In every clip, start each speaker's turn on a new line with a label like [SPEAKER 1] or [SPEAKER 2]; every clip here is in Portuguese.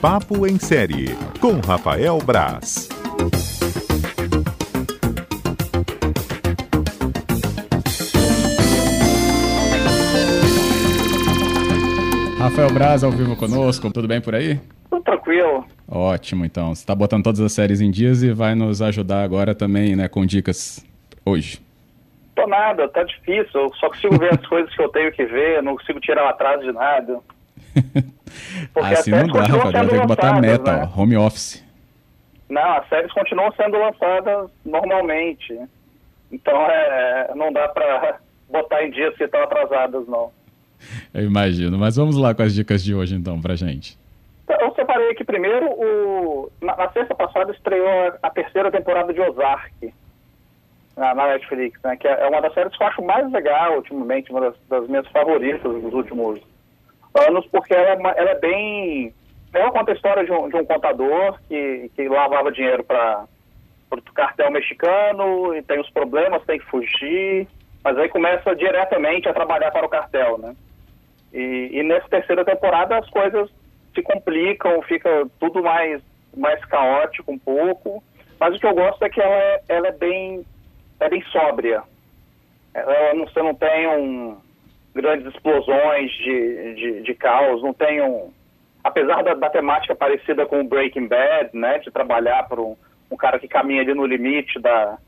[SPEAKER 1] Papo em Série, com Rafael Braz.
[SPEAKER 2] Rafael Braz ao vivo conosco, tudo bem por aí?
[SPEAKER 3] Tudo tranquilo.
[SPEAKER 2] Ótimo, então. Você está botando todas as séries em dias e vai nos ajudar agora também, né, com dicas hoje.
[SPEAKER 3] Tô nada, tá difícil. Eu só consigo ver as coisas que eu tenho que ver, não consigo tirar o atraso de nada.
[SPEAKER 2] Porque assim não dá, Rafael. Tem que botar a meta, né? ó, home office.
[SPEAKER 3] Não, as séries continuam sendo lançadas normalmente. Então é, não dá para botar em dias que estão atrasadas, não.
[SPEAKER 2] Eu imagino. Mas vamos lá com as dicas de hoje, então, pra gente.
[SPEAKER 3] Então, eu separei aqui primeiro o. Na, na sexta passada estreou a, a, terceira temporada de Ozark na, na, Netflix, né? Que é uma das séries que eu acho mais legal ultimamente, uma das, das minhas favoritas dos últimos anos, porque ela, é ela é bem. Ela conta a história de um, de um contador que, que lavava dinheiro para o cartel mexicano e tem os problemas, tem que fugir, mas aí começa diretamente a trabalhar para o cartel, né? E, e nessa terceira temporada as coisas se complicam, fica tudo mais, mais caótico um pouco. Mas o que eu gosto é que ela é, ela é bem é bem sóbria. Ela não, você não tem um, grandes explosões de, de, de caos, não tem um... Apesar da, da temática parecida com o Breaking Bad, né, de trabalhar para um, um cara que caminha ali no limite da...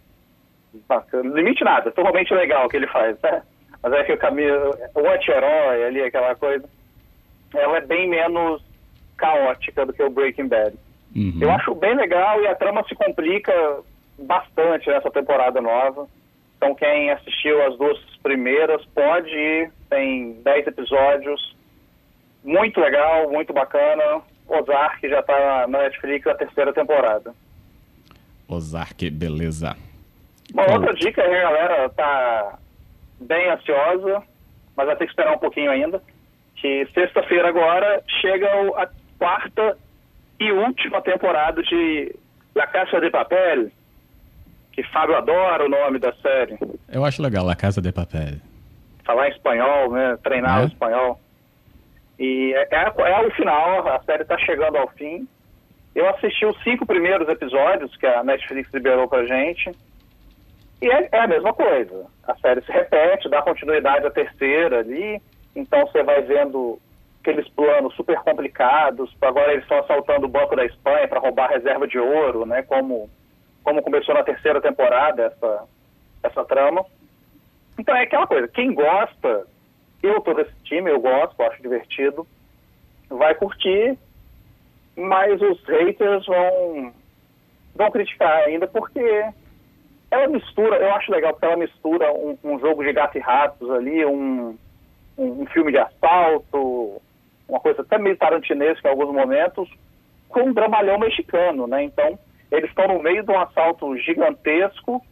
[SPEAKER 3] limite nada, totalmente legal o que ele faz, né? Mas é que o caminho, o anti-herói ali, aquela coisa, ela é bem menos caótica do que o Breaking Bad. Uhum. Eu acho bem legal e a trama se complica bastante nessa temporada nova. Então quem assistiu as duas primeiras pode ir, tem 10 episódios, muito legal, muito bacana. Ozark já está na Netflix a terceira temporada.
[SPEAKER 2] Ozark, beleza.
[SPEAKER 3] Uma outra dica aí, galera, tá bem ansiosa, mas vai ter que esperar um pouquinho ainda. Que sexta-feira agora chega a quarta e última temporada de La Casa de Papel, que Fábio adora o nome da série.
[SPEAKER 2] Eu acho legal, La Casa de Papel.
[SPEAKER 3] Falar em espanhol, né? Treinar é? o espanhol. E é, é, é o final, a série está chegando ao fim. Eu assisti os cinco primeiros episódios que a Netflix liberou pra gente. E é, é, a mesma coisa. A série se repete, dá continuidade à terceira ali. Então você vai vendo aqueles planos super complicados. Agora eles estão assaltando o Banco da Espanha para roubar a reserva de ouro, né? Como, como começou na terceira temporada essa, essa trama. Então é aquela coisa. Quem gosta, eu tô desse time, eu gosto, acho divertido, vai curtir, mas os haters vão, vão criticar ainda porque ela mistura, eu acho legal porque ela mistura um, um jogo de gato e ratos ali, um, um, um, filme de assalto, uma coisa até meio tarantinesca em alguns momentos, com um dramalhão mexicano, né? Então, eles estão no meio de um assalto gigantesco,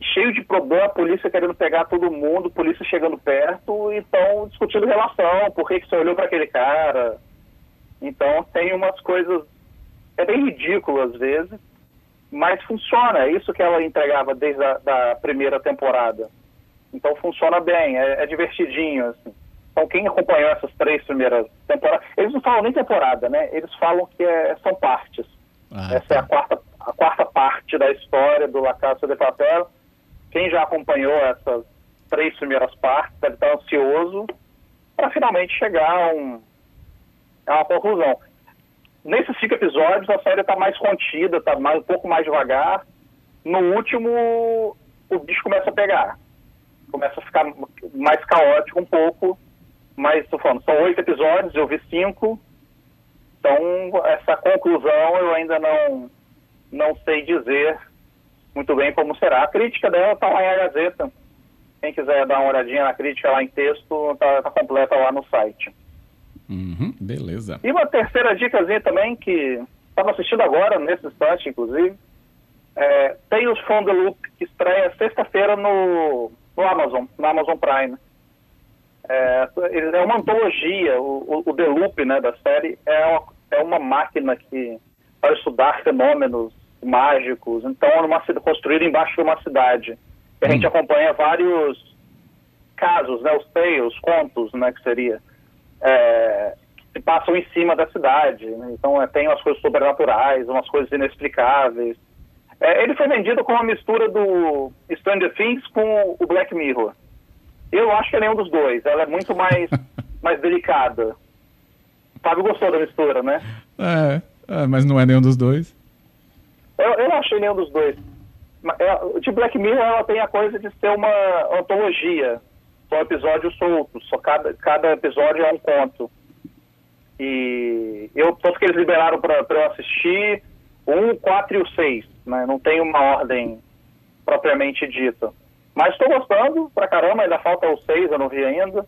[SPEAKER 3] cheio de problema, a polícia querendo pegar todo mundo, polícia chegando perto, e estão discutindo relação, por que, que você olhou para aquele cara. Então, tem umas coisas, é bem ridículo às vezes, mas funciona, é isso que ela entregava desde a da primeira temporada. Então funciona bem, é, é, divertidinho, assim. Então quem acompanhou essas três primeiras temporadas, eles não falam nem temporada, né? Eles falam que é, são partes. Ah, Essa tá. é a quarta, a quarta parte da história do La Casa de Papel. Quem já acompanhou essas três primeiras partes deve estar ansioso para finalmente chegar a, um, a uma conclusão. Nesses cinco episódios, a série está mais contida, está mais, um pouco mais devagar. No último, o bicho começa a pegar. Começa a ficar mais caótico um pouco. Mas, estou falando, são oito episódios, eu vi cinco. Então, essa conclusão eu ainda não, não sei dizer muito bem como será. A crítica dela está lá em a Gazeta. Quem quiser dar uma olhadinha na crítica lá em texto, está tá completa lá no site.
[SPEAKER 2] Uhum, beleza.
[SPEAKER 3] E uma terceira dicasinha também, que estava assistindo agora, nesse instante, inclusive, é, Tales from the Loop, que estreia sexta-feira no, no Amazon, no Amazon Prime. É, é uma antologia, o, o, o The Loop né, da série é uma, é uma máquina que para estudar fenômenos mágicos, então é uma construída embaixo de uma cidade. E a gente acompanha vários casos, né, os tales, contos, né, que seria é, se passam em cima da cidade. Né? Então é, tem umas coisas sobrenaturais, umas coisas inexplicáveis. É, ele foi vendido com uma mistura do Stranger Things com o Black Mirror. Eu acho que é nenhum dos dois. Ela é muito mais, mais delicada. Fábio gostou da mistura, né?
[SPEAKER 2] É, é, mas não é nenhum dos dois.
[SPEAKER 3] Eu, eu não achei nenhum dos dois. É, de Black Mirror ela tem a coisa de ser uma antologia. São episódios soltos, só cada, cada episódio é um conto. E eu, todos que eles liberaram para eu assistir, o 1, 4 e o 6, né? Não tem uma ordem propriamente dita. Mas estou gostando pra caramba, ainda falta o 6, eu não vi ainda.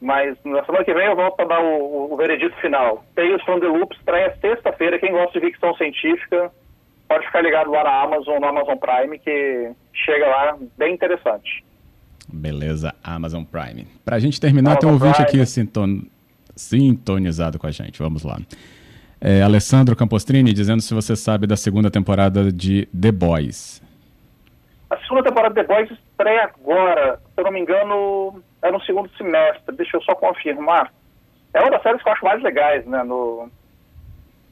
[SPEAKER 3] Mas na semana que vem eu volto para dar o, o, veredito final. Tales from the Loop estreia sexta-feira. Quem gosta de ficção científica pode ficar ligado lá na Amazon, no Amazon Prime, que chega lá bem interessante.
[SPEAKER 2] Beleza, Amazon Prime. Para a gente terminar, Amazon tem um ouvinte Prime. aqui sinton... sintonizado com a gente. Vamos lá. É, Alessandro Campostrini dizendo se você sabe da segunda temporada de The Boys.
[SPEAKER 3] A segunda temporada de The Boys estreia agora, se eu não me engano, é no segundo semestre. Deixa eu só confirmar. É uma das séries que eu acho mais legais, né, no,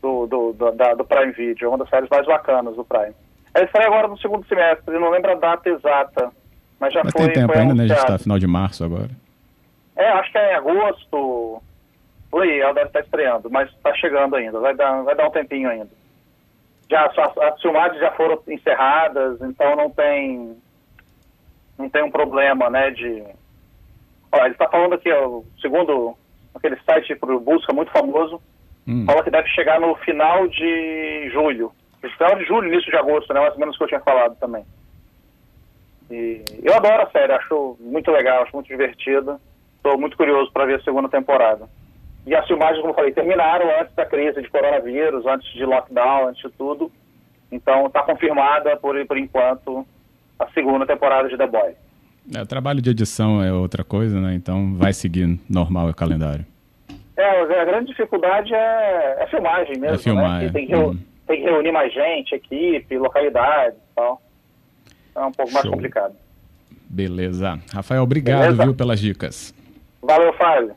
[SPEAKER 3] do, do, do, da, do Prime Video. É uma das séries mais bacanas do Prime. Ela estreia agora no segundo semestre, não lembro a data exata. Mas já
[SPEAKER 2] mas
[SPEAKER 3] foi.
[SPEAKER 2] Tem tempo
[SPEAKER 3] foi
[SPEAKER 2] ainda, né? A gente está final de março agora.
[SPEAKER 3] É, acho que é em agosto. Por aí, ela deve estar estreando, mas está chegando ainda. Vai dar, vai dar um tempinho ainda. Já, as, as filmagens já foram encerradas, então não tem. Não tem um problema, né? De. Ó, ele está falando aqui, ó, segundo aquele site por busca muito famoso, hum. fala que deve chegar no final de julho. Final de julho, início de agosto, né? Mais ou menos o que eu tinha falado também. E eu adoro a série, acho muito legal, acho muito divertida. Estou muito curioso para ver a segunda temporada. E as filmagens, como eu falei, terminaram antes da crise de coronavírus, antes de lockdown, antes de tudo. Então está confirmada, por, por enquanto, a segunda temporada de The Boys.
[SPEAKER 2] É, o trabalho de edição é outra coisa, né? Então vai seguir normal o calendário.
[SPEAKER 3] É, a grande dificuldade é, é filmagem mesmo. É
[SPEAKER 2] filmar,
[SPEAKER 3] né? tem, que uhum. tem que reunir mais gente, equipe, localidade e tal é um pouco Show. mais complicado.
[SPEAKER 2] Beleza. Rafael, obrigado, Beleza? viu, pelas dicas.
[SPEAKER 3] Valeu, Fábio.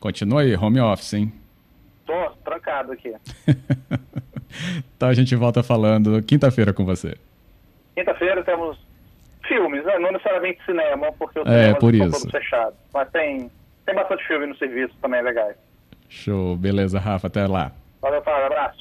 [SPEAKER 2] Continue home office, hein?
[SPEAKER 3] Tô trancado aqui.
[SPEAKER 2] então a gente volta falando quinta-feira com você.
[SPEAKER 3] Quinta-feira temos filmes, né? não necessariamente cinema, porque os
[SPEAKER 2] é, por isso.
[SPEAKER 3] todos fechados. Mas tem, tem bastante filme no serviço também legais.
[SPEAKER 2] Show, beleza, Rafa, até lá.
[SPEAKER 3] Valeu, Fábio, abraço.